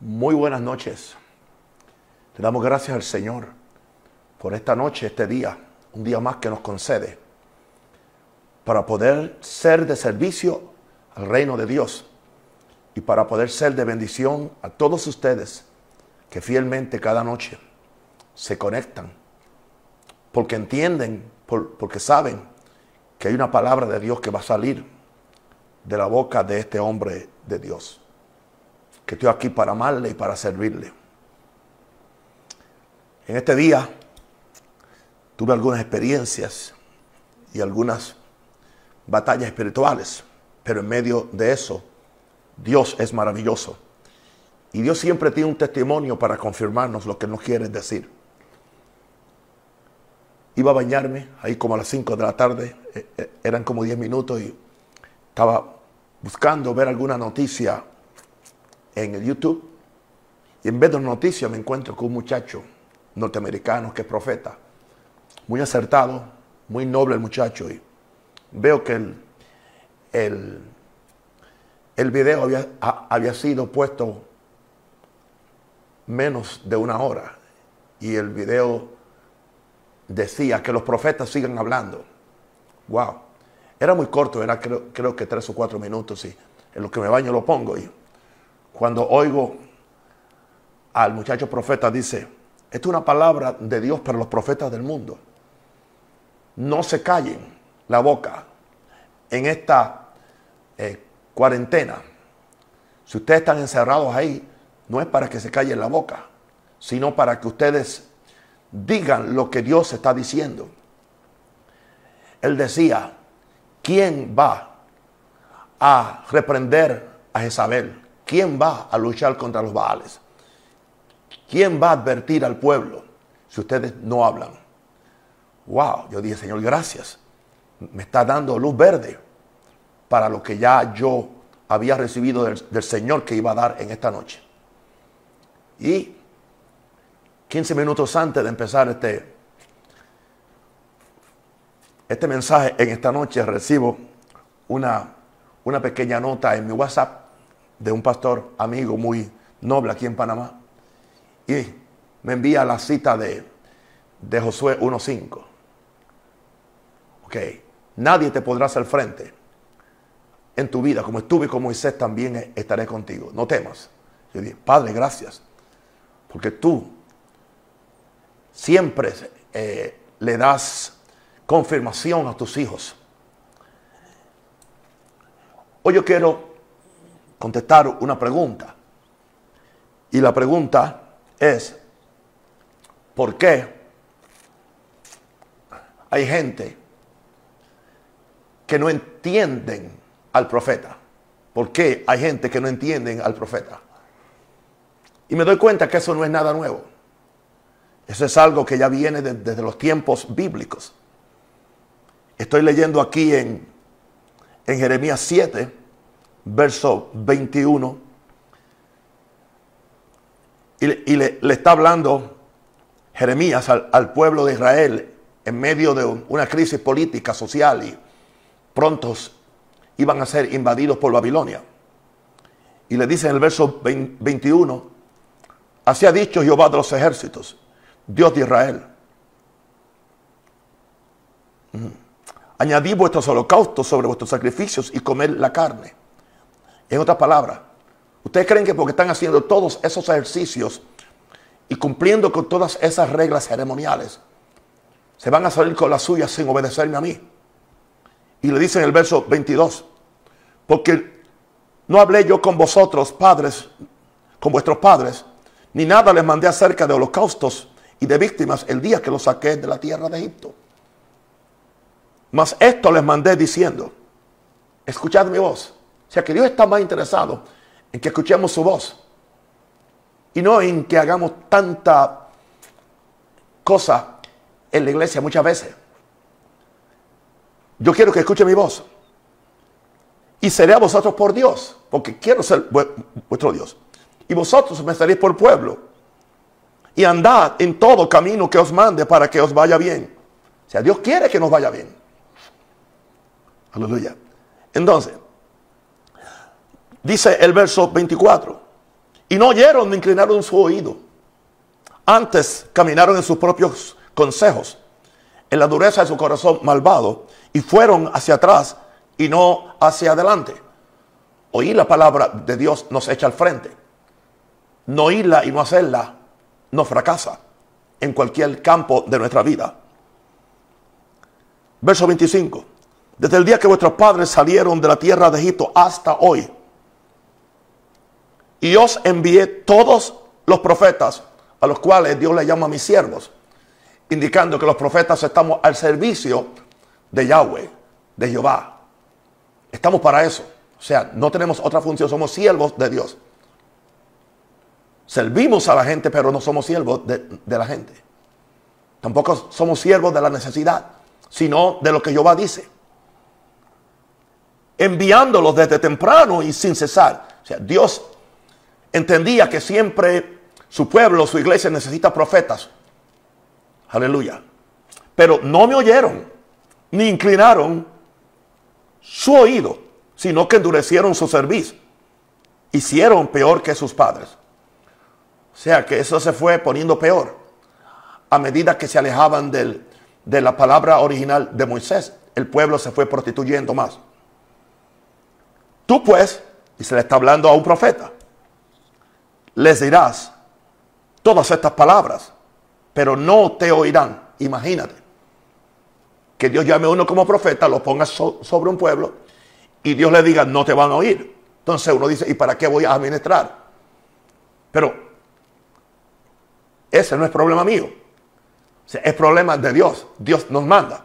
Muy buenas noches. Le damos gracias al Señor por esta noche, este día, un día más que nos concede para poder ser de servicio al reino de Dios y para poder ser de bendición a todos ustedes que fielmente cada noche se conectan porque entienden, porque saben que hay una palabra de Dios que va a salir de la boca de este hombre de Dios que estoy aquí para amarle y para servirle. En este día tuve algunas experiencias y algunas batallas espirituales, pero en medio de eso Dios es maravilloso. Y Dios siempre tiene un testimonio para confirmarnos lo que nos quiere decir. Iba a bañarme ahí como a las 5 de la tarde, eh, eh, eran como 10 minutos y estaba buscando ver alguna noticia en el YouTube y en vez de noticias me encuentro con un muchacho norteamericano que es profeta. Muy acertado, muy noble el muchacho y veo que el, el, el video había, había sido puesto menos de una hora y el video decía que los profetas sigan hablando. Wow. Era muy corto, era creo, creo que tres o cuatro minutos y en lo que me baño lo pongo y cuando oigo al muchacho profeta, dice, esta es una palabra de Dios para los profetas del mundo. No se callen la boca en esta eh, cuarentena. Si ustedes están encerrados ahí, no es para que se callen la boca, sino para que ustedes digan lo que Dios está diciendo. Él decía, ¿quién va a reprender a Jezabel? ¿Quién va a luchar contra los Baales? ¿Quién va a advertir al pueblo si ustedes no hablan? Wow, yo dije, Señor, gracias. Me está dando luz verde para lo que ya yo había recibido del, Señor que iba a dar en esta noche. Y 15 minutos antes de empezar este, este mensaje en esta noche recibo una, una pequeña nota en mi WhatsApp de un pastor amigo muy noble aquí en Panamá. Y me envía la cita de, de Josué 1.5. Ok, nadie te podrá hacer frente en tu vida, como estuve con Moisés, también estaré contigo. No temas. Yo dije, Padre, gracias. Porque tú siempre eh, le das confirmación a tus hijos. Hoy yo quiero contestar una pregunta. Y la pregunta es, ¿por qué hay gente que no entienden al profeta? ¿Por qué hay gente que no entienden al profeta? Y me doy cuenta que eso no es nada nuevo. Eso es algo que ya viene desde los tiempos bíblicos. Estoy leyendo aquí en, en Jeremías 7, verso 21. Y, le, está hablando Jeremías al, pueblo de Israel en medio de una crisis política, social y prontos iban a ser invadidos por Babilonia. Y le dice en el verso 21, así ha dicho Jehová de los ejércitos, Dios de Israel. Añadid vuestros holocaustos sobre vuestros sacrificios y comed la carne. En otras palabras, ¿ustedes creen que porque están haciendo todos esos ejercicios y cumpliendo con todas esas reglas ceremoniales, se van a salir con las suyas sin obedecerme a mí? Y le dice en el verso 22, porque no hablé yo con vosotros, padres, con vuestros padres, ni nada les mandé acerca de holocaustos y de víctimas el día que los saqué de la tierra de Egipto. Mas esto les mandé diciendo, escuchad mi voz o sea que Dios está más interesado en que escuchemos su voz y no en que hagamos tanta cosa en la iglesia muchas veces. Yo quiero que escuche mi voz. Y seré a vosotros por Dios, porque quiero ser vuestro Dios. Y vosotros me seréis por pueblo. Y andad en todo camino que os mande para que os vaya bien. O sea, Dios quiere que nos vaya bien. Aleluya. Entonces, Dice el verso 24, Y no oyeron ni inclinaron su oído. Antes caminaron en sus propios consejos, en la dureza de su corazón malvado, y fueron hacia atrás y no hacia adelante. Oír la palabra de Dios nos echa al frente. No oírla y no hacerla nos fracasa en cualquier campo de nuestra vida. Verso 25. Desde el día que vuestros padres salieron de la tierra de Egipto hasta hoy, y os envié todos los profetas a los cuales Dios le llama a mis siervos, indicando que los profetas estamos al servicio de Yahweh, de Jehová. Estamos para eso. O sea, no tenemos otra función, somos siervos de Dios. Servimos a la gente, pero no somos siervos de, de la gente. Tampoco somos siervos de la necesidad, sino de lo que Jehová dice. Enviándolos desde temprano y sin cesar. O sea, Dios entendía que siempre su pueblo, su iglesia necesita profetas. Aleluya. Pero no me oyeron, ni inclinaron su oído, sino que endurecieron su servicio. Hicieron peor que sus padres. O sea que eso se fue poniendo peor a medida que se alejaban del, de la palabra original de Moisés. El pueblo se fue prostituyendo más. Tú pues, y se le está hablando a un profeta, les dirás todas estas palabras, pero no te oirán. Imagínate que Dios llame a uno como profeta, lo ponga sobre un pueblo y Dios le diga, no te van a oír. Entonces uno dice, ¿y para qué voy a administrar? Pero ese no es problema mío. es problema de Dios. Dios nos manda.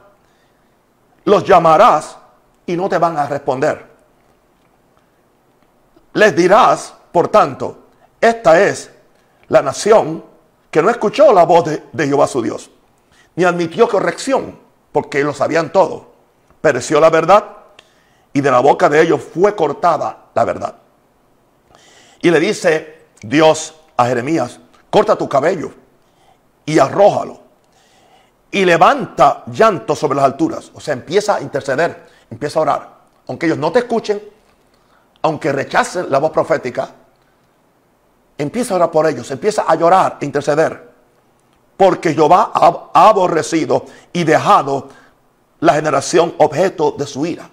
Los llamarás y no te van a responder. Les dirás, por tanto, esta es la nación que no escuchó la voz de, Jehová su Dios, ni admitió corrección, porque lo sabían todo. Pereció la verdad y de la boca de ellos fue cortada la verdad. Y le dice Dios a Jeremías, corta tu cabello y arrójalo. Y levanta llanto sobre las alturas. O sea, empieza a interceder, empieza a orar. Aunque ellos no te escuchen, aunque rechacen la voz profética, empieza a orar por ellos, empieza a llorar, a interceder. Porque Jehová ha aborrecido y dejado la generación objeto de su ira.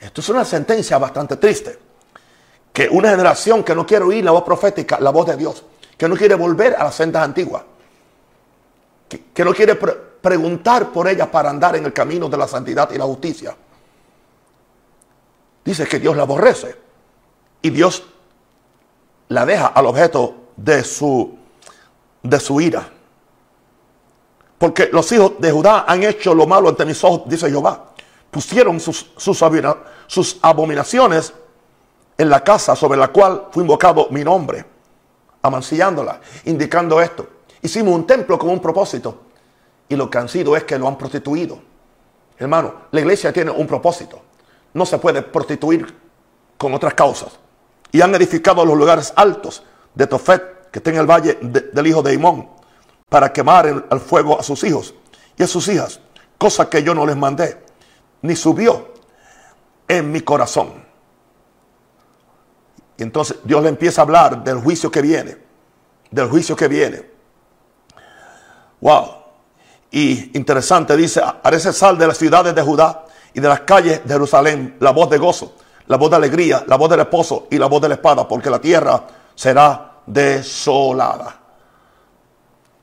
Esto es una sentencia bastante triste. Que una generación que no quiere oír la voz profética, la voz de Dios, que no quiere volver a las sendas antiguas, que, no quiere preguntar por ella para andar en el camino de la santidad y la justicia. Dice que Dios la aborrece. Y Dios la deja al objeto de su, de su ira. Porque los hijos de Judá han hecho lo malo ante mis ojos, dice Jehová. Pusieron sus, sus, sus abominaciones en la casa sobre la cual fue invocado mi nombre, amancillándola, indicando esto. Hicimos un templo con un propósito y lo que han sido es que lo han prostituido. Hermano, la iglesia tiene un propósito. No se puede prostituir con otras causas y han edificado los lugares altos de Tofet, que está en el valle del hijo de Imón, para quemar al fuego a sus hijos y a sus hijas, cosa que yo no les mandé, ni subió en mi corazón. Y entonces Dios le empieza a hablar del juicio que viene, del juicio que viene. Wow. Y interesante, dice, haré sal de las ciudades de Judá y de las calles de Jerusalén la voz de gozo la voz de alegría, la voz del esposo y la voz de la espada, porque la tierra será desolada.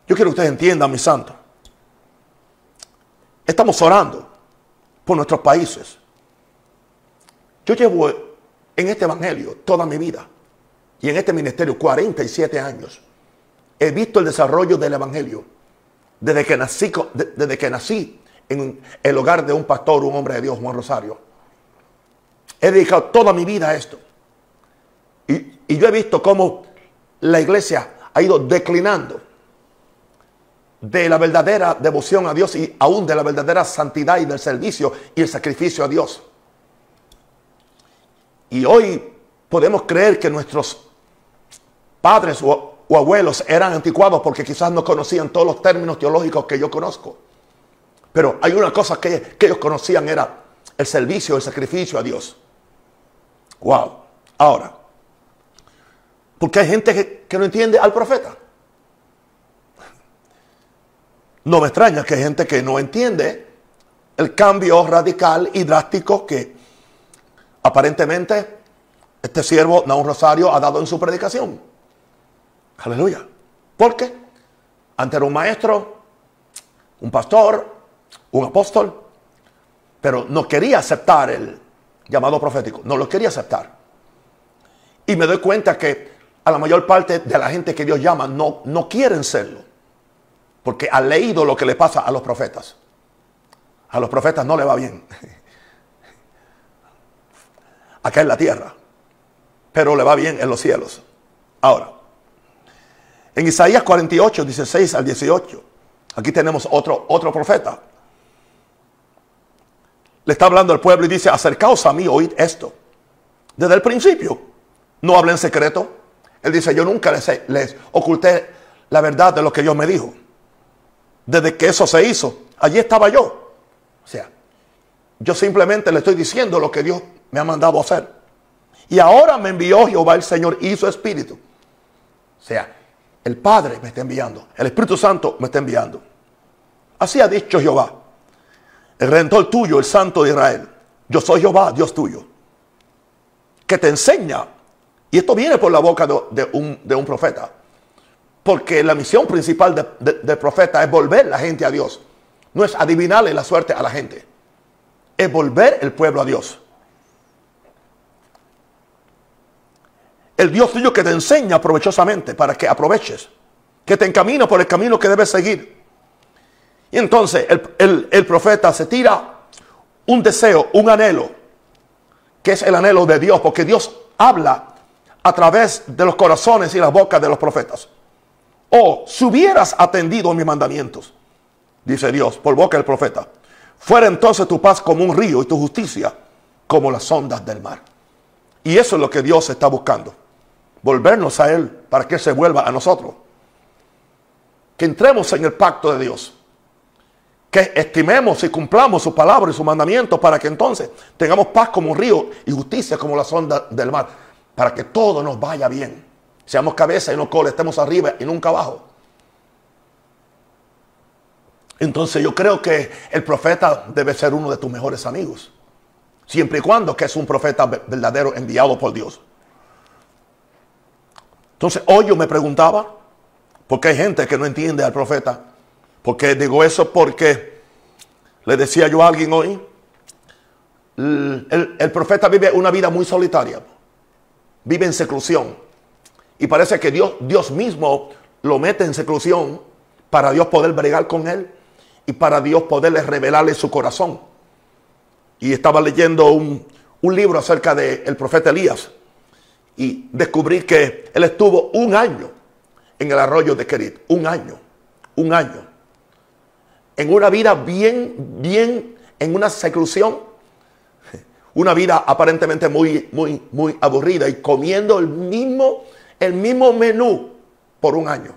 Yo quiero que ustedes entiendan, mis santos. Estamos orando por nuestros países. Yo llevo en este evangelio toda mi vida y en este ministerio 47 años. He visto el desarrollo del evangelio desde que nací, desde que nací en el hogar de un pastor, un hombre de Dios, Juan Rosario. He dedicado toda mi vida a esto. Y, yo he visto cómo la iglesia ha ido declinando de la verdadera devoción a Dios y aún de la verdadera santidad y del servicio y el sacrificio a Dios. Y hoy podemos creer que nuestros padres o, abuelos eran anticuados porque quizás no conocían todos los términos teológicos que yo conozco. Pero hay una cosa que, ellos conocían, era el servicio, el sacrificio a Dios. Wow. Ahora, Porque hay gente que, que no entiende al profeta. No me extraña que hay gente que no entiende el cambio radical y drástico que aparentemente este siervo Naúm Rosario ha dado en su predicación. Aleluya. ¿Por qué? Antes era un maestro, un pastor, un apóstol, pero no quería aceptar el llamado profético, no lo quería aceptar. Y me doy cuenta que a la mayor parte de la gente que Dios llama no, no quieren serlo. Porque ha leído lo que le pasa a los profetas. A los profetas no le va bien. Acá en la tierra. Pero le va bien en los cielos. Ahora, en Isaías 48, 16 al 18, aquí tenemos otro, otro profeta. Le está hablando al pueblo y dice, acercaos a mí, oíd esto. Desde el principio, no hablé en secreto. Él dice, yo nunca les, les oculté la verdad de lo que Dios me dijo desde que eso se hizo. Allí estaba yo. O sea, yo simplemente le estoy diciendo lo que Dios me ha mandado hacer. Y ahora me envió Jehová el Señor y su Espíritu. O sea, el Padre me está enviando. El Espíritu Santo me está enviando. Así ha dicho Jehová. El Redentor tuyo, el Santo de Israel. Yo soy Jehová, Dios tuyo. Que te enseña. Y esto viene por la boca de, un, de profeta porque la misión principal del profeta es volver la gente a Dios. No es adivinarle la suerte a la gente. Es volver el pueblo a Dios. El Dios tuyo que te enseña provechosamente para que aproveches. Que te encamina por el camino que debes seguir. Y entonces el, el profeta se tira un deseo, un anhelo, que es el anhelo de Dios, porque Dios habla a través de los corazones y las bocas de los profetas. Oh, si hubieras atendido mis mandamientos, dice Dios por boca del profeta, fuera entonces tu paz como un río y tu justicia como las ondas del mar. Y eso es lo que Dios está buscando. Volvernos a Él para que se vuelva a nosotros. Que entremos en el pacto de Dios. Que estimemos y cumplamos su palabra y su mandamiento para que entonces tengamos paz como un río y justicia como las ondas del mar. Para que todo nos vaya bien. Seamos cabeza y no cola, estemos arriba y nunca abajo. Entonces yo creo que el profeta debe ser uno de tus mejores amigos. Siempre y cuando que es un profeta verdadero enviado por Dios. Entonces hoy yo me preguntaba, ¿por qué hay gente que no entiende al profeta? ¿Por qué digo eso? Porque le decía yo a alguien hoy, el, el profeta vive una vida muy solitaria. Vive en seclusión. Y parece que Dios, Dios mismo lo mete en seclusión para Dios poder bregar con él y para Dios poderle revelarle su corazón. Y estaba leyendo un, libro acerca del profeta Elías y descubrí que él estuvo un año en el arroyo de Kerit, un año, un año, en una vida bien, bien, en una seclusión, una vida aparentemente muy, muy, muy aburrida y comiendo el mismo el mismo menú por un año,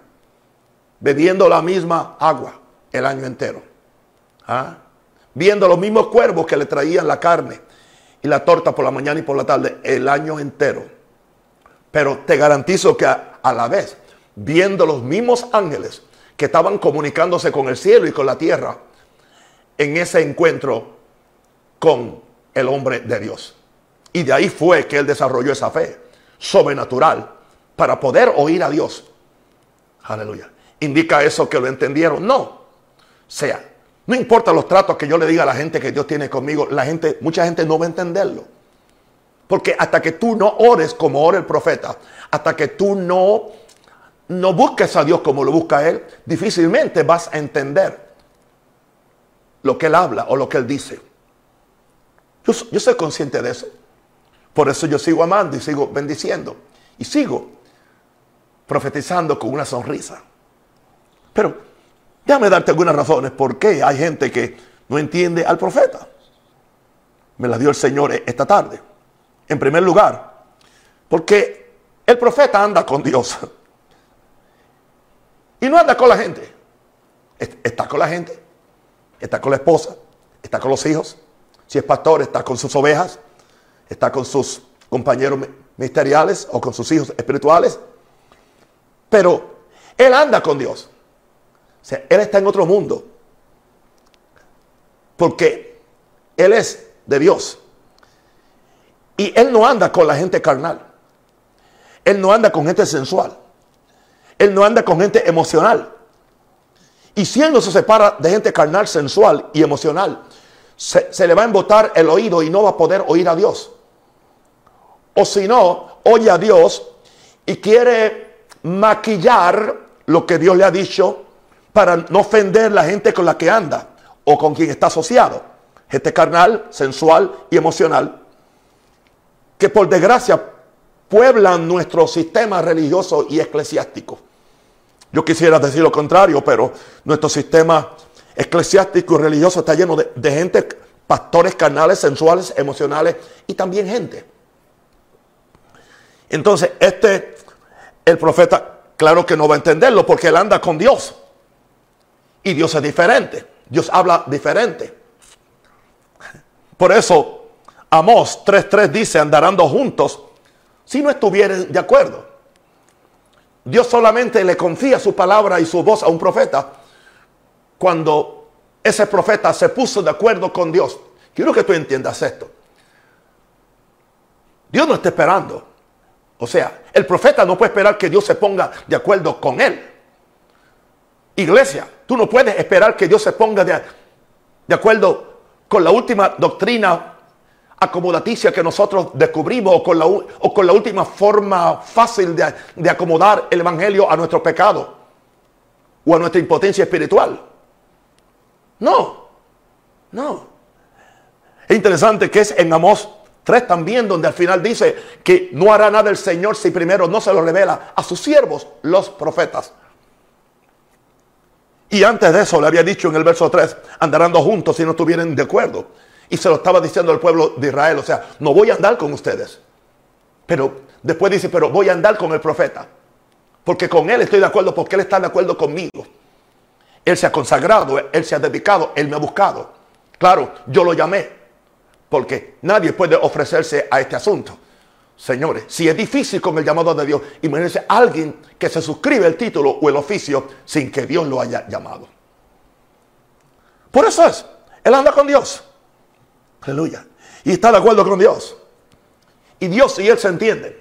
bebiendo la misma agua el año entero, ¿Ah? viendo los mismos cuervos que le traían la carne y la torta por la mañana y por la tarde el año entero. Pero te garantizo que a, a la vez, viendo los mismos ángeles que estaban comunicándose con el cielo y con la tierra en ese encuentro con el hombre de Dios. Y de ahí fue que él desarrolló esa fe sobrenatural para poder oír a Dios. Aleluya. ¿Indica eso que lo entendieron? No. Sea, no importa los tratos que yo le diga a la gente que Dios tiene conmigo, la gente, mucha gente no va a entenderlo. Porque hasta que tú no ores como ora el profeta, hasta que tú no, no busques a Dios como lo busca Él, difícilmente vas a entender lo que Él habla o lo que Él dice. Yo, soy consciente de eso. Por eso yo sigo amando y sigo bendiciendo. Y sigo profetizando con una sonrisa. Pero déjame darte algunas razones por qué hay gente que no entiende al profeta. Me la dio el Señor esta tarde. En primer lugar, porque el profeta anda con Dios. Y no anda con la gente. Está con la gente. Está con la esposa. Está con los hijos. Si es pastor, está con sus ovejas. Está con sus compañeros ministeriales o con sus hijos espirituales Pero él anda con Dios. O sea, él está en otro mundo. Porque él es de Dios. Y él no anda con la gente carnal. Él no anda con gente sensual. Él no anda con gente emocional. Y si él no se separa de gente carnal, sensual y emocional, se, le va a embotar el oído y no va a poder oír a Dios. O si no, oye a Dios y quiere maquillar lo que Dios le ha dicho para no ofender la gente con la que anda o con quien está asociado. Gente carnal, sensual y emocional. Que por desgracia pueblan nuestro sistema religioso y eclesiástico. Yo quisiera decir lo contrario, pero nuestro sistema eclesiástico y religioso está lleno de, gente, pastores carnales, sensuales, emocionales y también gente. Entonces, este, el profeta, claro que no va a entenderlo porque él anda con Dios. Y Dios es diferente. Dios habla diferente. Por eso, Amós 3.3 dice, andarán juntos si no estuvieran de acuerdo. Dios solamente le confía su palabra y su voz a un profeta cuando ese profeta se puso de acuerdo con Dios. Quiero que tú entiendas esto. Dios no está esperando. O sea, el profeta no puede esperar que Dios se ponga de acuerdo con él. Iglesia, tú no puedes esperar que Dios se ponga de, de acuerdo con la última doctrina acomodaticia que nosotros descubrimos o con la, o con la última forma fácil de, de acomodar el Evangelio a nuestro pecado o a nuestra impotencia espiritual. No, no. Es interesante que es en Amós 3 también donde al final dice que no hará nada el Señor si primero no se lo revela a sus siervos, los profetas. Y antes de eso le había dicho en el verso 3, andarán juntos si no estuvieran de acuerdo. Y se lo estaba diciendo al pueblo de Israel, o sea, no voy a andar con ustedes. Pero después dice, pero voy a andar con el profeta. Porque con él estoy de acuerdo, porque él está de acuerdo conmigo. Él se ha consagrado, él se ha dedicado, él me ha buscado. Claro, yo lo llamé, porque nadie puede ofrecerse a este asunto. Señores, si es difícil con el llamado de Dios, imagínense alguien que se suscribe el título o el oficio sin que Dios lo haya llamado. Por eso es, él anda con Dios. Aleluya. Y está de acuerdo con Dios. Y Dios y él se entienden.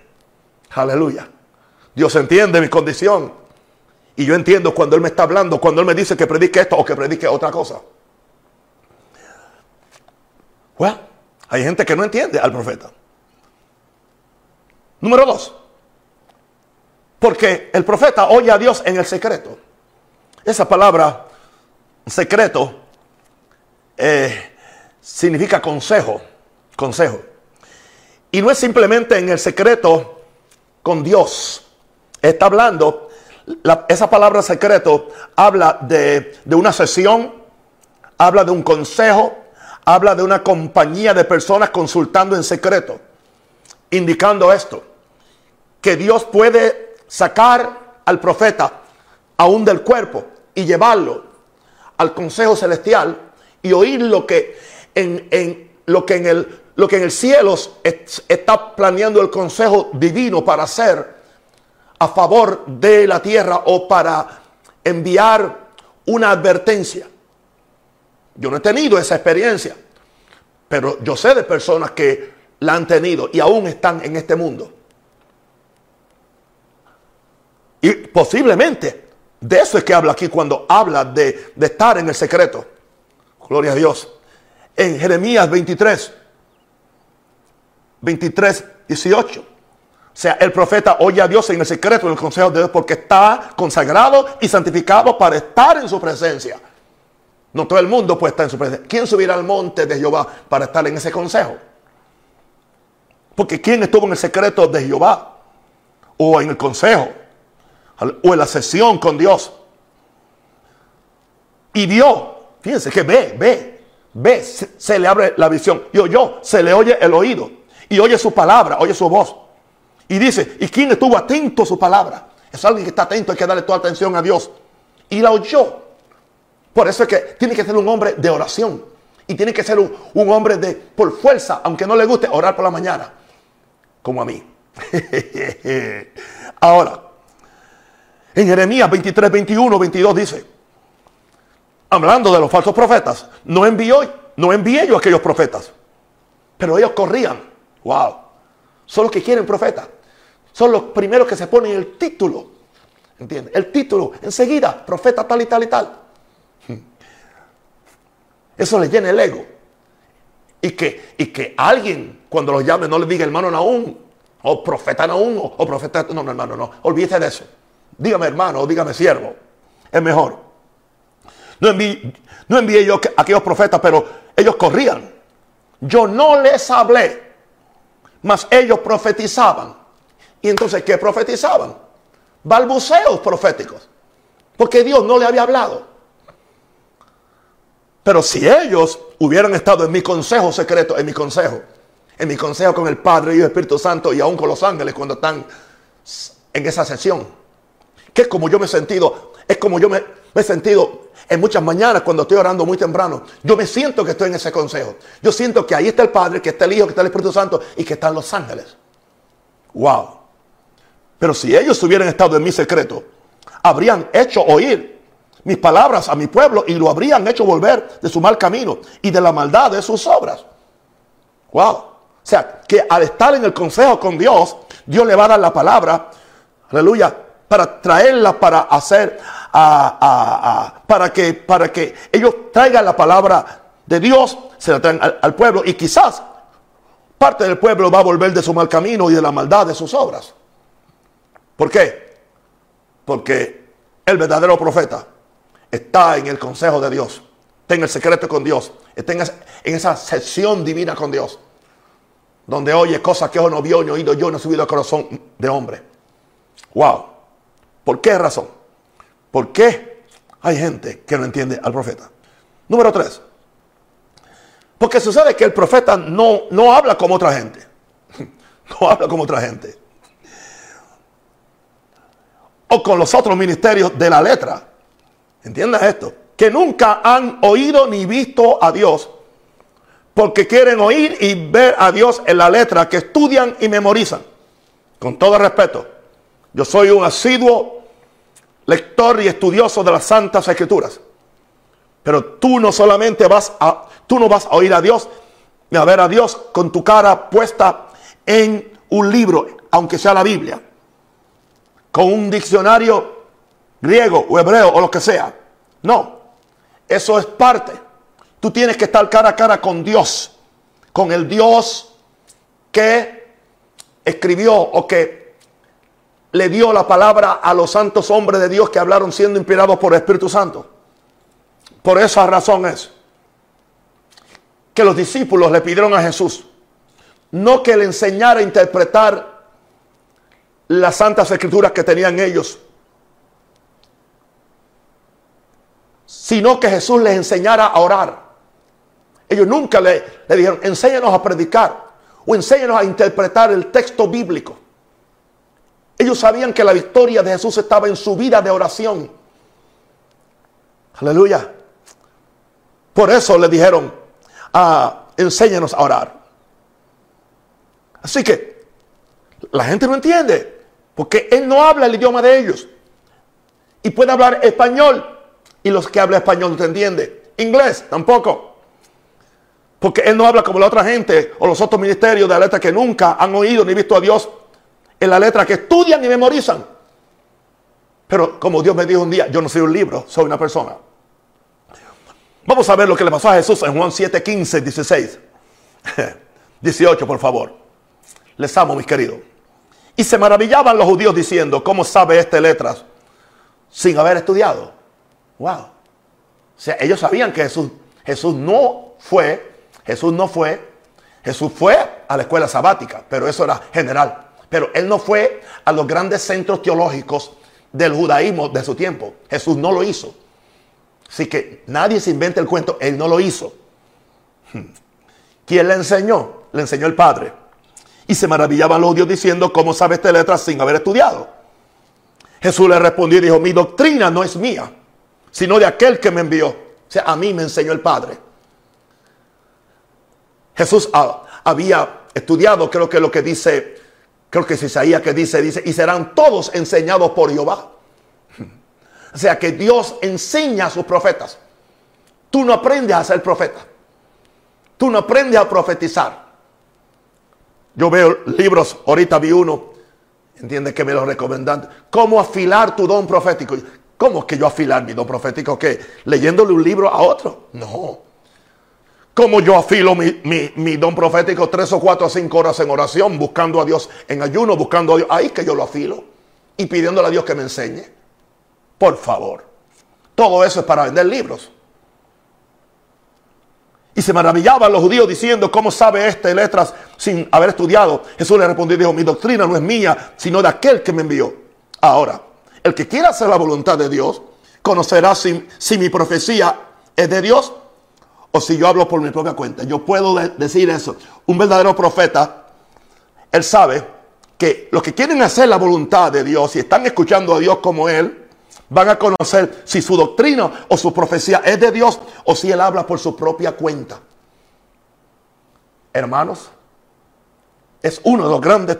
Aleluya. Dios entiende mi condición. Y yo entiendo cuando Él me está hablando, cuando Él me dice que predique esto o que predique otra cosa. Bueno, hay gente que no entiende al profeta. Número dos. Porque el profeta oye a Dios en el secreto. Esa palabra secreto eh, significa consejo. Consejo. Y no es simplemente en el secreto con Dios. Está hablando, esa palabra secreto habla de, de una sesión, habla de un consejo, habla de una compañía de personas consultando en secreto, indicando esto que Dios puede sacar al profeta aún del cuerpo y llevarlo al consejo celestial y oír lo que en, lo que en el, lo que en el cielo está planeando el consejo divino para hacer a favor de la tierra o para enviar una advertencia. Yo no he tenido esa experiencia, pero yo sé de personas que la han tenido y aún están en este mundo. Y posiblemente de eso es que habla aquí cuando habla de, estar en el secreto. Gloria a Dios. En Jeremías 23, 23, 18. O sea, el profeta oye a Dios en el secreto, en el consejo de Dios, porque está consagrado y santificado para estar en su presencia. No todo el mundo puede estar en su presencia. ¿Quién subirá al monte de Jehová para estar en ese consejo? Porque ¿quién estuvo en el secreto de Jehová? O en el consejo o en la sesión con Dios. Y vio, fíjense que ve, ve, ve, se, le abre la visión. Y oyó, se le oye el oído. Y oye su palabra, oye su voz. Y dice, ¿y quién estuvo atento a su palabra? Es alguien que está atento, hay que darle toda atención a Dios. Y la oyó. Por eso es que tiene que ser un hombre de oración. Y tiene que ser un, un hombre de, por fuerza, aunque no le guste, orar por la mañana. Como a mí. Ahora, En Jeremías 23, 21, 22 dice, hablando de los falsos profetas, no envió, no envié yo a aquellos profetas, pero ellos corrían. Wow. Son los que quieren profetas. Son los primeros que se ponen el título. ¿Entiendes? El título, enseguida, profeta tal y tal y tal. Eso le llena el ego. Y que, y que alguien, cuando los llame, no le diga hermano Naúm, o profeta Naúm, o, profeta. No, no, hermano, no. Olvídese de eso. Dígame hermano, o dígame siervo. Es mejor. No envié, no envié yo a aquellos profetas, pero ellos corrían. Yo no les hablé, mas ellos profetizaban. Y entonces, ¿qué profetizaban? Balbuceos proféticos. Porque Dios no le había hablado. Pero si ellos hubieran estado en mi consejo secreto, en mi consejo, en mi consejo con el Padre y el Espíritu Santo y aún con los ángeles cuando están en esa sesión, que es como yo me he sentido, es como yo me, he sentido en muchas mañanas cuando estoy orando muy temprano. Yo me siento que estoy en ese consejo. Yo siento que ahí está el Padre, que está el Hijo, que está el Espíritu Santo y que están los ángeles. Wow. Pero si ellos hubieran estado en mi secreto, habrían hecho oír mis palabras a mi pueblo y lo habrían hecho volver de su mal camino y de la maldad de sus obras. Wow. O sea, que al estar en el consejo con Dios, Dios le va a dar la palabra, aleluya, para traerla para hacer, para, que, para que ellos traigan la palabra de Dios, se la traen al, pueblo y quizás parte del pueblo va a volver de su mal camino y de la maldad de sus obras. ¿Por qué? Porque el verdadero profeta está en el consejo de Dios, está en el secreto con Dios, está en esa, sesión divina con Dios, donde oye cosas que no vio ni oído yo, no he subido al corazón de hombre. Wow. ¿Por qué razón? ¿Por qué hay gente que no entiende al profeta? Número tres. Porque sucede que el profeta no, no habla como otra gente. No habla como otra gente. O con los otros ministerios de la letra. Entiendas esto. Que nunca han oído ni visto a Dios. Porque quieren oír y ver a Dios en la letra que estudian y memorizan. Con todo respeto. Yo soy un asiduo lector y estudioso de las santas escrituras. Pero tú no solamente vas a, tú no vas a oír a Dios ni a ver a Dios con tu cara puesta en un libro, aunque sea la Biblia, con un diccionario griego o hebreo o lo que sea. No, eso es parte. Tú tienes que estar cara a cara con Dios, con el Dios que escribió o que le dio la palabra a los santos hombres de Dios que hablaron siendo inspirados por el Espíritu Santo. Por esa razón es que los discípulos le pidieron a Jesús no que le enseñara a interpretar las santas escrituras que tenían ellos, sino que Jesús les enseñara a orar. Ellos nunca le, le dijeron, enséñanos a predicar o enséñanos a interpretar el texto bíblico. Ellos sabían que la victoria de Jesús estaba en su vida de oración. Aleluya. Por eso le dijeron, ah, enséñanos a orar. Así que la gente no entiende, porque él no habla el idioma de ellos. Y puede hablar español, y los que hablan español no te entienden. Inglés tampoco. Porque él no habla como la otra gente o los otros ministerios de la letra que nunca han oído ni visto a Dios en la letra que estudian y memorizan. Pero como Dios me dijo un día, yo no soy un libro, soy una persona. Vamos a ver lo que le pasó a Jesús en Juan 7, 15, 16. 18, por favor. Les amo, mis queridos. Y se maravillaban los judíos diciendo, ¿cómo sabe este letras sin haber estudiado? Wow. O sea, ellos sabían que Jesús, Jesús no fue, Jesús no fue, Jesús fue a la escuela sabática, pero eso era general. Pero él no fue a los grandes centros teológicos del judaísmo de su tiempo. Jesús no lo hizo. Así que nadie se inventa el cuento, él no lo hizo. Hmm. ¿Quién le enseñó? Le enseñó el Padre. Y se maravillaban los judíos diciendo, ¿cómo sabe esta letra sin haber estudiado? Jesús le respondió y dijo, mi doctrina no es mía sino de aquel que me envió. O sea, a mí me enseñó el Padre. Jesús había estudiado, creo que lo que dice, creo que es Isaías que dice, dice, y serán todos enseñados por Jehová. O sea que Dios enseña a sus profetas. Tú no aprendes a ser profeta. Tú no aprendes a profetizar. Yo veo libros, ahorita vi uno, entiende que me lo recomendan. ¿Cómo afilar tu don profético? ¿Cómo es que yo afilar mi don profético? ¿Qué? ¿Leyéndole un libro a otro? No. ¿Cómo yo afilo mi, mi, don profético tres o cuatro o cinco horas en oración, buscando a Dios en ayuno, buscando a Dios? Ahí que yo lo afilo y pidiéndole a Dios que me enseñe. Por favor. Todo eso es para vender libros. Y se maravillaban los judíos diciendo, ¿cómo sabe este letras sin haber estudiado? Jesús le respondió y dijo, mi doctrina no es mía, sino de aquel que me envió. Ahora, el que quiera hacer la voluntad de Dios, conocerá si, si mi profecía es de Dios o si yo hablo por mi propia cuenta. Yo puedo decir eso. Un verdadero profeta, él sabe que los que quieren hacer la voluntad de Dios y están escuchando a Dios como Él, van a conocer si su doctrina o su profecía es de Dios o si Él habla por su propia cuenta. Hermanos, es una de las grandes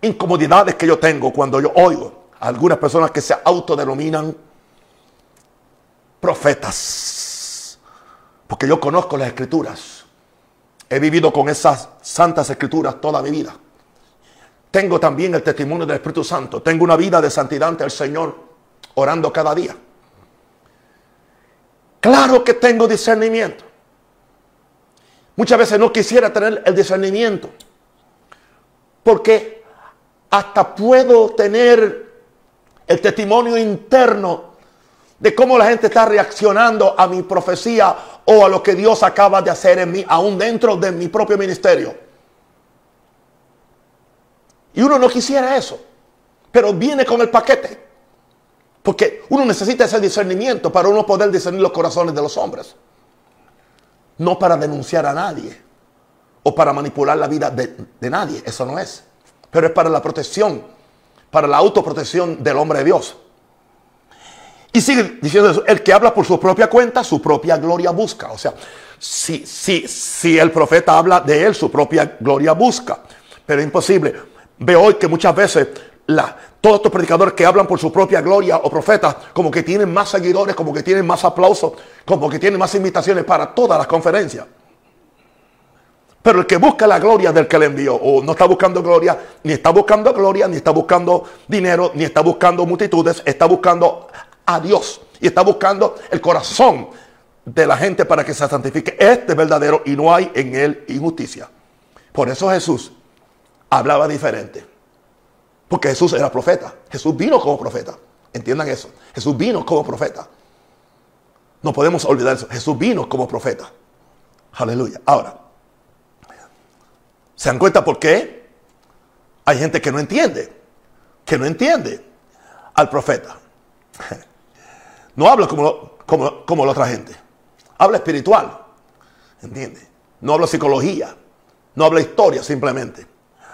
incomodidades que yo tengo cuando yo oigo a algunas personas que se autodenominan profetas. Porque yo conozco las escrituras. He vivido con esas santas escrituras toda mi vida. Tengo también el testimonio del Espíritu Santo. Tengo una vida de santidad ante el Señor, orando cada día. Claro que tengo discernimiento. Muchas veces no quisiera tener el discernimiento. Porque hasta puedo tener el testimonio interno de cómo la gente está reaccionando a mi profecía o a lo que Dios acaba de hacer en mí, aún dentro de mi propio ministerio. Y uno no quisiera eso. Pero viene con el paquete. Porque uno necesita ese discernimiento para uno poder discernir los corazones de los hombres. No para denunciar a nadie. O para manipular la vida de, nadie. Eso no es. Pero es para la protección. Para la autoprotección del hombre de Dios. Y sigue diciendo eso. El que habla por su propia cuenta, su propia gloria busca. O sea, si, si, si el profeta habla de él, su propia gloria busca. Pero es imposible. Veo hoy que muchas veces todos estos predicadores que hablan por su propia gloria o profetas, como que tienen más seguidores, como que tienen más aplausos, como que tienen más invitaciones para todas las conferencias. Pero el que busca la gloria del que le envió, o no está buscando gloria, ni está buscando gloria, ni está buscando dinero, ni está buscando multitudes, está buscando a Dios y está buscando el corazón de la gente para que se santifique. Este es verdadero y no hay en él injusticia. Por eso Jesús hablaba diferente. Porque Jesús era profeta. Jesús vino como profeta. Entiendan eso. Jesús vino como profeta. No podemos olvidar eso. Jesús vino como profeta. Aleluya. Ahora, ¿se dan cuenta por qué? Hay gente que no entiende. Que no entiende al profeta. No habla como, como, como la otra gente. Habla espiritual. ¿Entiende? No habla psicología. No habla historia simplemente.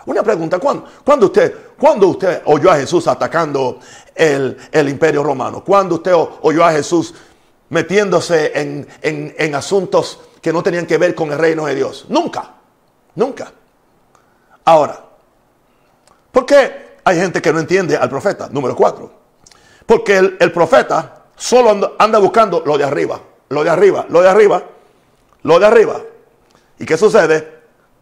Una pregunta, ¿cuándo, usted, usted oyó a Jesús atacando el, imperio romano? ¿Cuándo usted oyó a Jesús metiéndose en, asuntos que no tenían que ver con el reino de Dios? Nunca, nunca. Ahora, ¿por qué hay gente que no entiende al profeta? Número cuatro. Porque el, el profeta solo anda, buscando lo de arriba, lo de arriba, lo de arriba, lo de arriba. ¿Y qué sucede?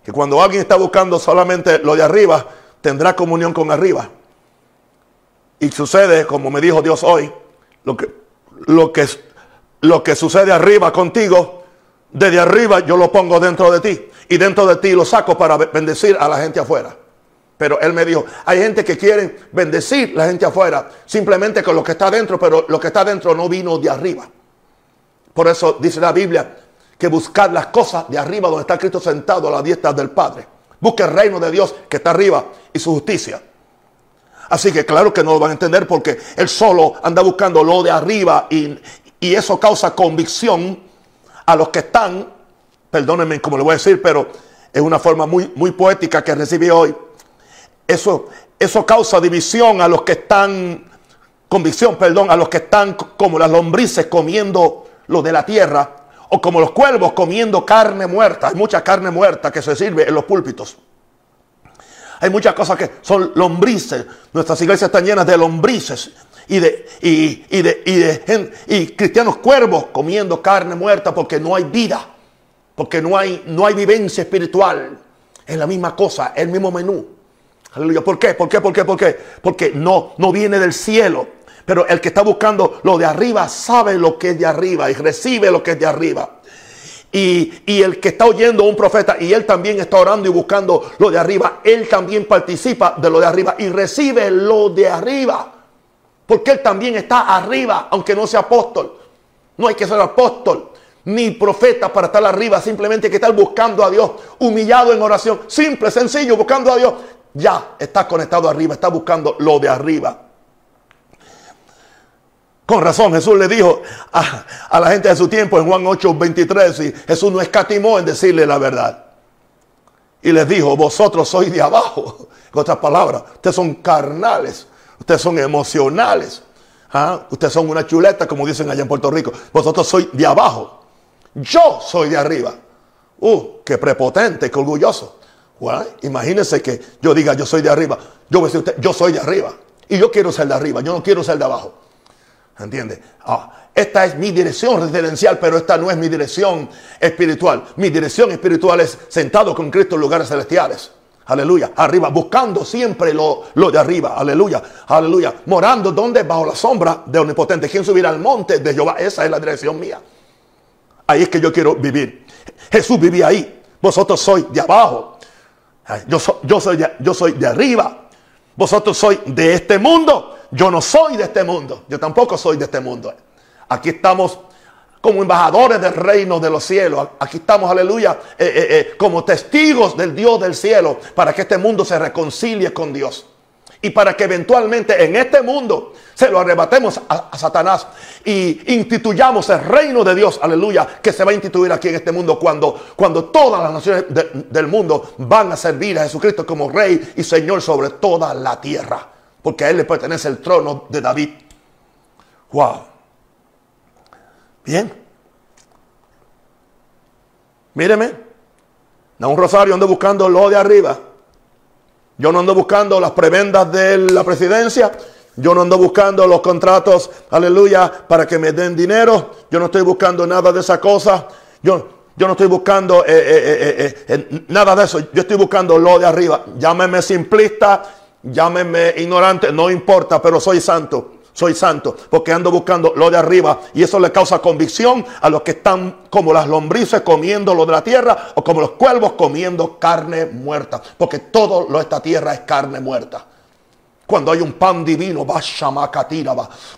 que cuando alguien está buscando solamente lo de arriba, tendrá comunión con arriba. Y sucede, como me dijo Dios hoy, lo que, lo que, lo que sucede arriba contigo, desde arriba yo lo pongo dentro de ti. Y dentro de ti lo saco para bendecir a la gente afuera. Pero él me dijo, hay gente que quiere bendecir la gente afuera simplemente con lo que está dentro, pero lo que está dentro no vino de arriba. Por eso dice la Biblia que buscar las cosas de arriba donde está Cristo sentado a la diestra del Padre. Busque el reino de Dios que está arriba y su justicia. Así que claro que no lo van a entender porque él solo anda buscando lo de arriba y, eso causa convicción a los que están, perdónenme como le voy a decir, pero es una forma muy, muy poética que recibí hoy. Eso, eso causa división a los que están, convicción, perdón, a los que están como las lombrices comiendo lo de la tierra o como los cuervos comiendo carne muerta. Hay mucha carne muerta que se sirve en los púlpitos. Hay muchas cosas que son lombrices. Nuestras iglesias están llenas de lombrices. y de, y, y de, y de y cristianos cuervos comiendo carne muerta porque no hay vida, porque no hay, no hay vivencia espiritual. Es la misma cosa, el mismo menú. Aleluya. ¿Por qué? ¿Por qué? ¿Por qué? ¿Por qué? Porque no, no viene del cielo. Pero el que está buscando lo de arriba sabe lo que es de arriba y recibe lo que es de arriba. Y, y, el que está oyendo a un profeta y él también está orando y buscando lo de arriba, él también participa de lo de arriba y recibe lo de arriba. Porque él también está arriba, aunque no sea apóstol. No hay que ser apóstol ni profeta para estar arriba, simplemente hay que estar buscando a Dios, humillado en oración, simple, sencillo, buscando a Dios. Ya está conectado arriba, está buscando lo de arriba. Con razón, Jesús le dijo a, la gente de su tiempo en Juan 8, 23, y Jesús no escatimó en decirle la verdad. Y les dijo, vosotros sois de abajo. En otras palabras, ustedes son carnales, ustedes son emocionales. ¿ah? Ustedes son una chuleta, como dicen allá en Puerto Rico. Vosotros sois de abajo. Yo soy de arriba. Uh, qué prepotente, qué orgulloso. Imagínense que yo diga yo soy de arriba. Yo voy a decir usted, yo soy de arriba. Y yo quiero ser de arriba, yo no quiero ser de abajo. ¿Entiende? Ah, esta es mi dirección residencial, pero esta no es mi dirección espiritual. Mi dirección espiritual es sentado con Cristo en lugares celestiales. Aleluya. Arriba, buscando siempre lo, lo, de arriba. Aleluya. Aleluya. Morando donde? Bajo la sombra de Omnipotente. ¿Quién subirá al monte de Jehová? Esa es la dirección mía. Ahí es que yo quiero vivir. Jesús vivía ahí. Vosotros sois de abajo. Yo, soy de, yo soy de arriba. Vosotros sois de este mundo. Yo no soy de este mundo. Yo tampoco soy de este mundo. Aquí estamos como embajadores del reino de los cielos. Aquí estamos, aleluya, eh, eh, eh, como testigos del Dios del cielo para que este mundo se reconcilie con Dios. Y para que eventualmente en este mundo se lo arrebatemos a, Satanás y instituyamos el reino de Dios, aleluya, que se va a instituir aquí en este mundo cuando, cuando todas las naciones del mundo van a servir a Jesucristo como rey y señor sobre toda la tierra porque a él le pertenece el trono de David. Wow. Bien. Míreme. No un rosario ando buscando lo de arriba. Yo no ando buscando las prebendas de la presidencia. Yo no ando buscando los contratos, aleluya, para que me den dinero. Yo no estoy buscando nada de esa cosa. Yo, yo no estoy buscando eh, eh, eh, nada de eso. Yo estoy buscando lo de arriba. Llámeme simplista, Llámeme ignorante, no importa, pero soy santo. Soy santo porque ando buscando lo de arriba y eso le causa convicción a los que están como las lombrices comiendo lo de la tierra o como los cuervos comiendo carne muerta. Porque todo lo de esta tierra es carne muerta. Cuando hay un pan divino, va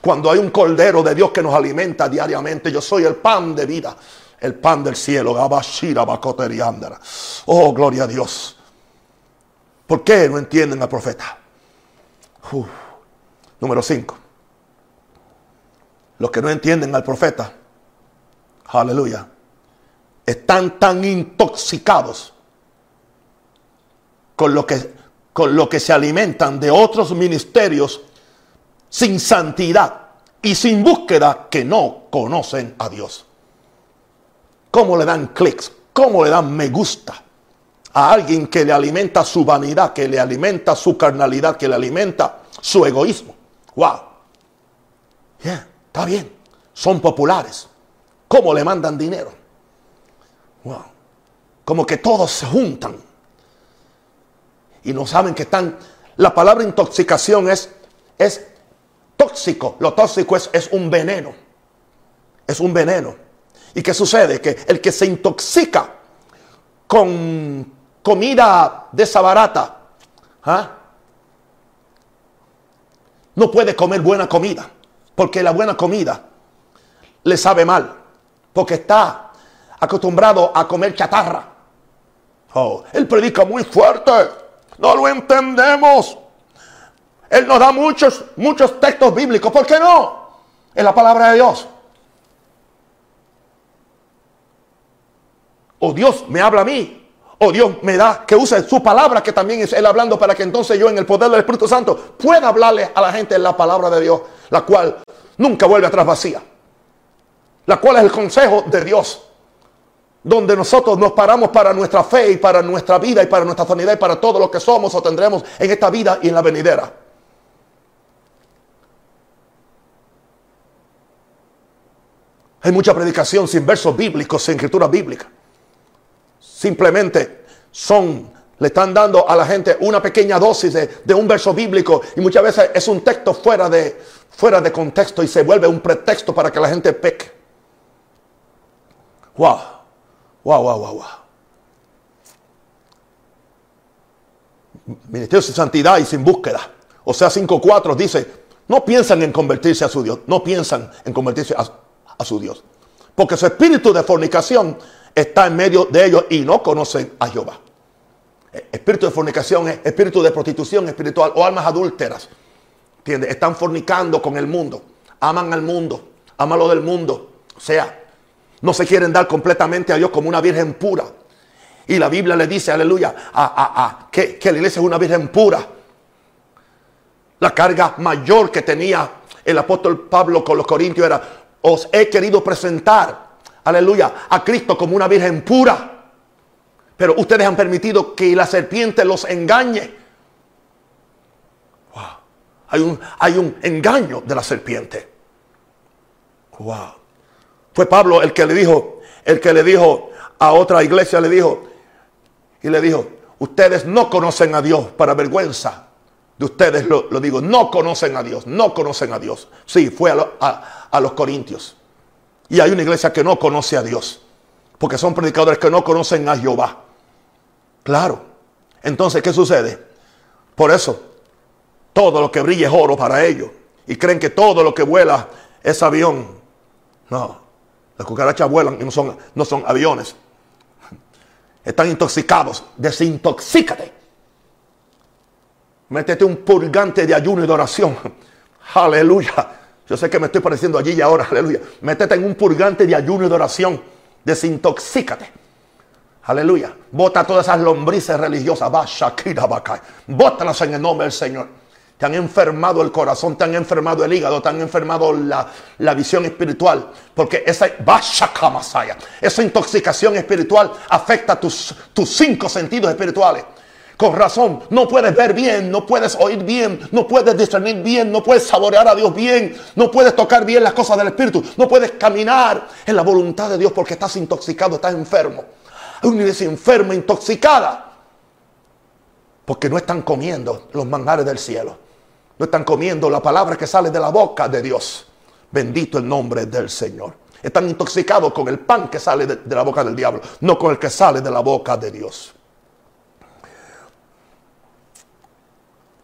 Cuando hay un cordero de Dios que nos alimenta diariamente, yo soy el pan de vida, el pan del cielo. Oh, gloria a Dios. ¿Por qué no entienden al profeta? Número 5. Los que no entienden al profeta, aleluya, están tan intoxicados con lo que, con lo que se alimentan de otros ministerios sin santidad y sin búsqueda que no conocen a Dios. ¿Cómo le dan clics? ¿Cómo le dan me gusta? a alguien que le alimenta su vanidad, que le alimenta su carnalidad, que le alimenta su egoísmo. Wow. Yeah, está bien. Son populares. ¿Cómo le mandan dinero? Wow. Como que todos se juntan. Y no saben que están. La palabra intoxicación es, es tóxico. Lo tóxico es, es un veneno. Es un veneno. ¿Y qué sucede? Que el que se intoxica con comida de esa barata, ¿ah? no puede comer buena comida, porque la buena comida le sabe mal, porque está acostumbrado a comer chatarra. Oh, él predica muy fuerte, no lo entendemos. Él nos da muchos, muchos textos bíblicos, ¿por qué no? Es la palabra de Dios. O Dios me habla a mí o Dios me da que use su palabra, que también es Él hablando, para que entonces yo en el poder del Espíritu Santo pueda hablarle a la gente la palabra de Dios, la cual nunca vuelve atrás vacía. La cual es el consejo de Dios. Donde nosotros nos paramos para nuestra fe y para nuestra vida y para nuestra sanidad y para todo lo que somos o tendremos en esta vida y en la venidera. Hay mucha predicación sin versos bíblicos, sin escritura bíblica. Simplemente son, le están dando a la gente una pequeña dosis de, de un verso bíblico y muchas veces es un texto fuera de, fuera de contexto y se vuelve un pretexto para que la gente peque. Wow, wow, wow, wow, wow. Ministerio sin santidad y sin búsqueda. O sea, 5.4 dice, no piensan en convertirse a su Dios, no piensan en convertirse a, su Dios. Porque su espíritu de fornicación está en medio de ellos y no conocen a Jehová. Espíritu de fornicación es espíritu de prostitución espiritual o almas adúlteras. Están fornicando con el mundo. Aman al mundo. Aman lo del mundo. O sea, no se quieren dar completamente a Dios como una virgen pura. Y la Biblia le dice, aleluya, a, que, que la iglesia es una virgen pura. La carga mayor que tenía el apóstol Pablo con los corintios era, os he querido presentar, aleluya, a Cristo como una virgen pura. Pero ustedes han permitido que la serpiente los engañe. Wow. Hay un, hay un engaño de la serpiente. Wow. Fue Pablo el que le dijo, el que le dijo a otra iglesia, le dijo, y le dijo, ustedes no conocen a Dios para vergüenza de ustedes, lo, digo, no conocen a Dios, no conocen a Dios. Sí, fue a, a los corintios. Y hay una iglesia que no conoce a Dios, porque son predicadores que no conocen a Jehová. Claro. Entonces, ¿qué sucede? Por eso, todo lo que brilla es oro para ellos. Y creen que todo lo que vuela es avión. No, las cucarachas vuelan y no son, no son aviones. Están intoxicados. Desintoxícate. Métete un purgante de ayuno y de oración. Aleluya. Yo sé que me estoy pareciendo allí y ahora. Aleluya. Métete en un purgante de ayuno y de oración. Desintoxícate. Aleluya. Bota todas esas lombrices religiosas. Bótalas en el nombre del Señor. Te han enfermado el corazón, te han enfermado el hígado, te han enfermado la, visión espiritual. Porque esa, esa intoxicación espiritual afecta tus, tus cinco sentidos espirituales. Con razón, no puedes ver bien, no puedes oír bien, no puedes discernir bien, no puedes saborear a Dios bien, no puedes tocar bien las cosas del Espíritu, no puedes caminar en la voluntad de Dios porque estás intoxicado, estás enfermo una iglesia enferma, intoxicada. Porque no están comiendo los manjares del cielo. No están comiendo la palabra que sale de la boca de Dios. Bendito el nombre del Señor. Están intoxicados con el pan que sale de, la boca del diablo, no con el que sale de la boca de Dios.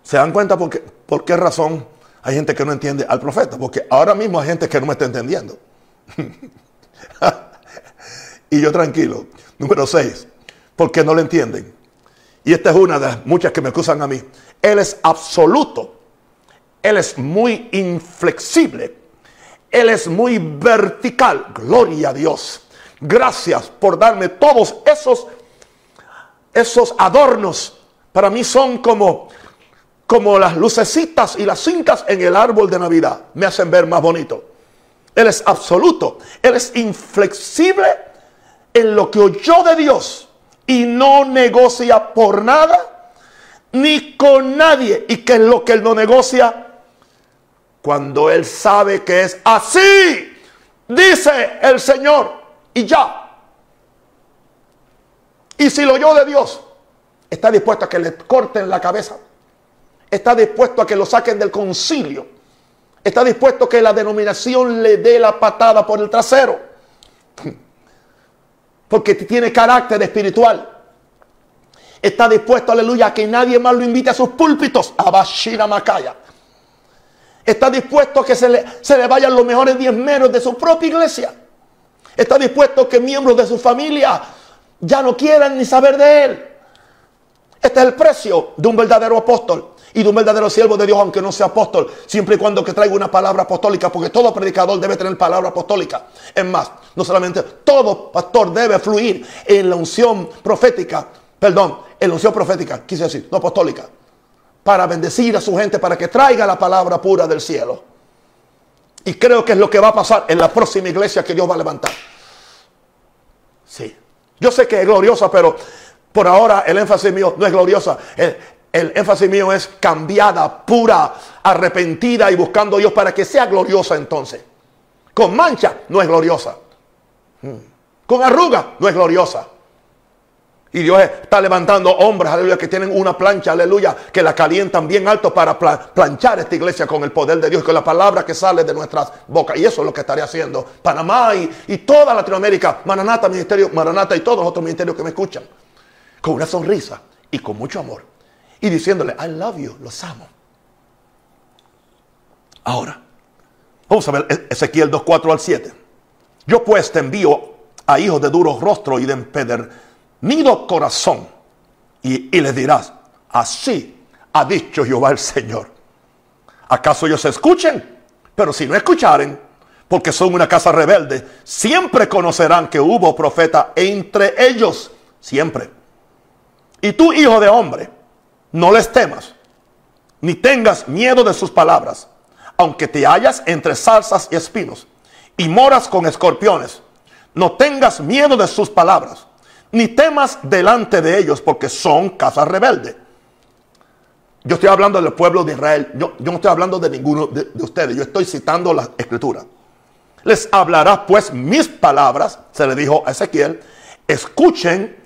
¿Se dan cuenta por qué, por qué razón hay gente que no entiende al profeta? Porque ahora mismo hay gente que no me está entendiendo. y yo tranquilo. Número 6, porque no lo entienden. Y esta es una de las muchas que me acusan a mí. Él es absoluto. Él es muy inflexible. Él es muy vertical. Gloria a Dios. Gracias por darme todos esos, esos adornos. Para mí son como, como las lucecitas y las cintas en el árbol de Navidad. Me hacen ver más bonito. Él es absoluto. Él es inflexible en lo que oyó de Dios y no negocia por nada ni con nadie. ¿Y qué es lo que él no negocia? Cuando él sabe que es así, dice el Señor, y ya. Y si lo oyó de Dios, está dispuesto a que le corten la cabeza. Está dispuesto a que lo saquen del concilio. Está dispuesto a que la denominación le dé la patada por el trasero porque tiene carácter espiritual. Está dispuesto, aleluya, a que nadie más lo invite a sus púlpitos. A Bashira Makaya. Está dispuesto a que se le, se le vayan los mejores diezmeros de su propia iglesia. Está dispuesto a que miembros de su familia ya no quieran ni saber de él. Este es el precio de un verdadero apóstol y de un verdadero siervo de Dios, aunque no sea apóstol, siempre y cuando que traiga una palabra apostólica, porque todo predicador debe tener palabra apostólica. Es más, no solamente todo pastor debe fluir en la unción profética, perdón, en la unción profética, quise decir, no apostólica, para bendecir a su gente, para que traiga la palabra pura del cielo. Y creo que es lo que va a pasar en la próxima iglesia que Dios va a levantar. Sí. Yo sé que es gloriosa, pero por ahora el énfasis mío no es gloriosa. El énfasis mío es cambiada, pura, arrepentida y buscando a Dios para que sea gloriosa entonces. Con mancha no es gloriosa. Mm. Con arruga no es gloriosa. Y Dios está levantando hombres, aleluya, que tienen una plancha, aleluya, que la calientan bien alto para planchar esta iglesia con el poder de Dios, con la palabra que sale de nuestras bocas. Y eso es lo que estaré haciendo. Panamá y, toda Latinoamérica, Maranata, Ministerio, Maranata y todos los otros ministerios que me escuchan. Con una sonrisa y con mucho amor. Y diciéndole, I love you, los amo. Ahora, vamos a ver e-, Ezequiel 2, 4 al 7. Yo pues te envío a hijos de duro rostro y de empeder nido corazón. Y, y les dirás, así ha dicho Jehová el Señor. ¿Acaso ellos escuchen? Pero si no escucharen, porque son una casa rebelde, siempre conocerán que hubo profeta entre ellos, siempre. Y tú, hijo de hombre, no les temas, ni tengas miedo de sus palabras, aunque te hallas entre salsas y espinos, y moras con escorpiones, no tengas miedo de sus palabras, ni temas delante de ellos, porque son casas rebeldes. Yo estoy hablando del pueblo de Israel. Yo, no estoy hablando de ninguno de, de, ustedes. Yo estoy citando la escritura. Les hablará pues mis palabras, se le dijo a Ezequiel, escuchen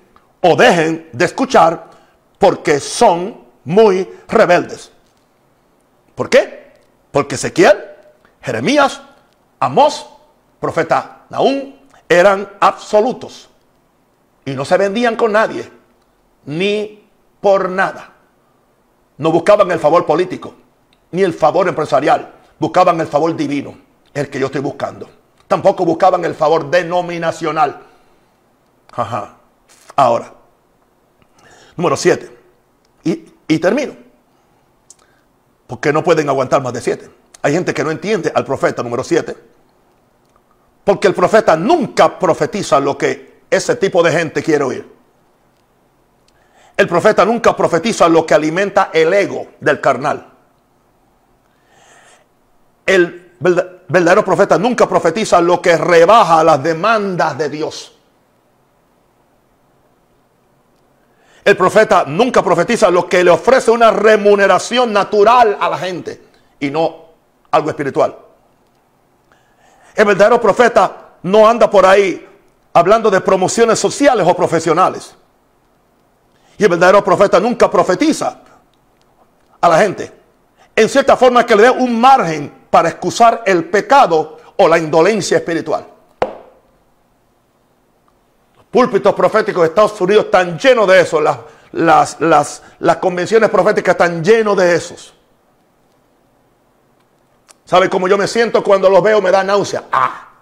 o dejen de escuchar porque son muy rebeldes. ¿Por qué? Porque Ezequiel, Jeremías, Amós, profeta Naúm, eran absolutos y no se vendían con nadie, ni por nada. No buscaban el favor político, ni el favor empresarial, buscaban el favor divino, el que yo estoy buscando. Tampoco buscaban el favor denominacional. Ajá. Ahora, número 7. Y, y termino. Porque no pueden aguantar más de 7. Hay gente que no entiende al profeta número 7. Porque el profeta nunca profetiza lo que ese tipo de gente quiere oír. El profeta nunca profetiza lo que alimenta el ego del carnal. El verdadero profeta nunca profetiza lo que rebaja las demandas de Dios. El profeta nunca profetiza lo que le ofrece una remuneración natural a la gente y no algo espiritual. El verdadero profeta no anda por ahí hablando de promociones sociales o profesionales. Y el verdadero profeta nunca profetiza a la gente. En cierta forma que le dé un margen para excusar el pecado o la indolencia espiritual. Púlpitos proféticos de Estados Unidos están llenos de eso. Las, las, las, las convenciones proféticas están llenos de esos. ¿Sabe cómo yo me siento cuando los veo? Me da náusea. Ah,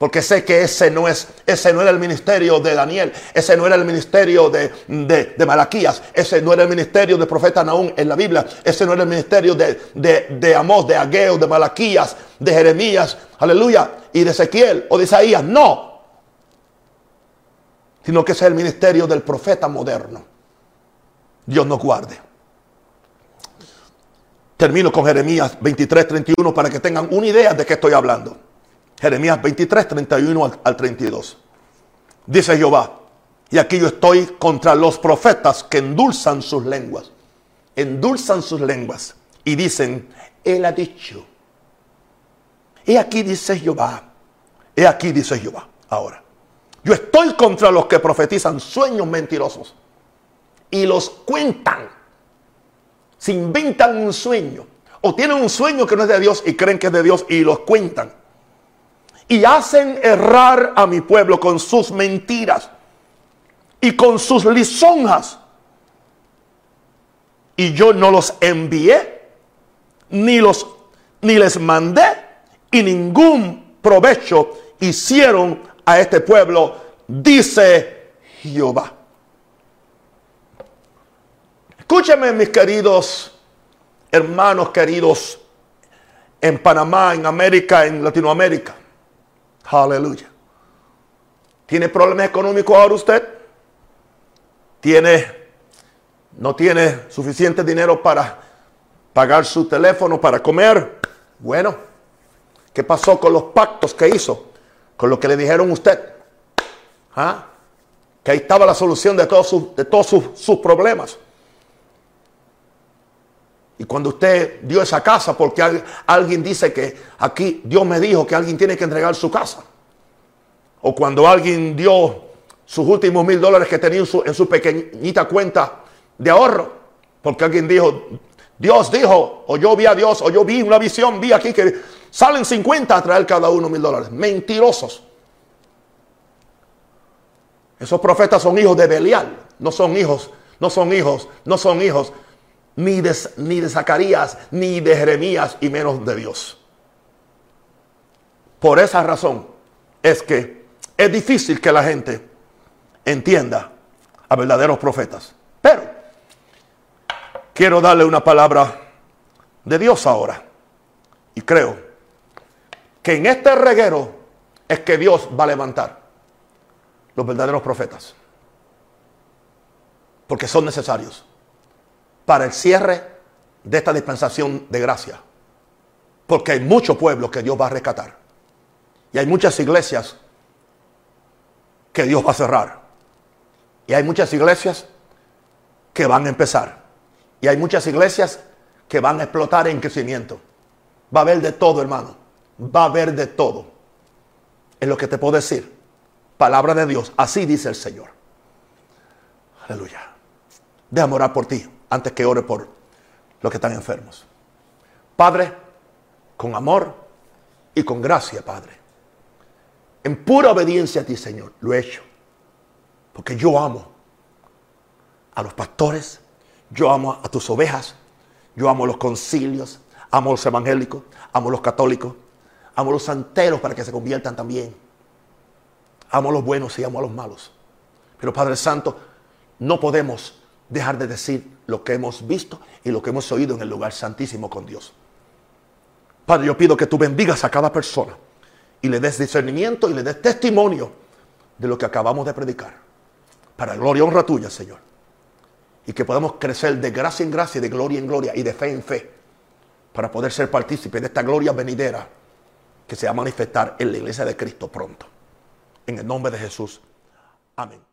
porque sé que ese no, es, ese no era el ministerio de Daniel, ese no era el ministerio de, de, Malaquías, ese no era el ministerio del profeta Naúm en la Biblia, ese no era el ministerio de, de, de Amós, de Ageo, de Malaquías, de Jeremías, aleluya, y de Ezequiel o de Isaías, no. Sino que ese es el ministerio del profeta moderno. Dios nos guarde. Termino con Jeremías 23, 31 para que tengan una idea de qué estoy hablando. Jeremías 23, 31 al 32. Dice Jehová, y aquí yo estoy contra los profetas que endulzan sus lenguas. Endulzan sus lenguas y dicen, Él ha dicho. He aquí dice Jehová. He aquí dice Jehová. Ahora, yo estoy contra los que profetizan sueños mentirosos y los cuentan. Se inventan un sueño o tienen un sueño que no es de Dios y creen que es de Dios y los cuentan y hacen errar a mi pueblo con sus mentiras y con sus lisonjas. Y yo no los envié, ni los ni les mandé, y ningún provecho hicieron a este pueblo, dice Jehová. Escúchame, mis queridos hermanos queridos en Panamá, en América, en Latinoamérica. Aleluya. ¿Tiene problemas económicos ahora usted? ¿Tiene, no tiene suficiente dinero para pagar su teléfono, para comer? Bueno, ¿qué pasó con los pactos que hizo? Con lo que le dijeron usted. ¿Ah? Que ahí estaba la solución de todos sus, de todos sus, sus problemas. Y cuando usted dio esa casa, porque alguien dice que aquí Dios me dijo que alguien tiene que entregar su casa. O cuando alguien dio sus últimos mil dólares que tenía en su, en su pequeñita cuenta de ahorro. Porque alguien dijo, Dios dijo, o yo vi a Dios, o yo vi una visión, vi aquí que salen 50 a traer cada uno mil dólares. Mentirosos. Esos profetas son hijos de Belial, no son hijos, no son hijos, no son hijos ni de, ni de Zacarías, ni de Jeremías, y menos de Dios. Por esa razón es que es difícil que la gente entienda a verdaderos profetas. Pero quiero darle una palabra de Dios ahora. Y creo que en este reguero es que Dios va a levantar los verdaderos profetas. Porque son necesarios para el cierre de esta dispensación de gracia. Porque hay muchos pueblos que Dios va a rescatar. Y hay muchas iglesias que Dios va a cerrar. Y hay muchas iglesias que van a empezar. Y hay muchas iglesias que van a explotar en crecimiento. Va a haber de todo, hermano. Va a haber de todo. Es lo que te puedo decir. Palabra de Dios. Así dice el Señor. Aleluya. Déjame orar por ti antes que ore por los que están enfermos. Padre, con amor y con gracia, Padre. En pura obediencia a ti, Señor, lo he hecho. Porque yo amo a los pastores, yo amo a tus ovejas, yo amo los concilios, amo a los evangélicos, amo a los católicos, amo a los santeros para que se conviertan también. Amo a los buenos y amo a los malos. Pero Padre Santo, no podemos dejar de decir lo que hemos visto y lo que hemos oído en el lugar santísimo con Dios. Padre, yo pido que tú bendigas a cada persona y le des discernimiento y le des testimonio de lo que acabamos de predicar. Para gloria y honra tuya, Señor. Y que podamos crecer de gracia en gracia, de gloria en gloria y de fe en fe. Para poder ser partícipe de esta gloria venidera que se va a manifestar en la iglesia de Cristo pronto. En el nombre de Jesús. Amén.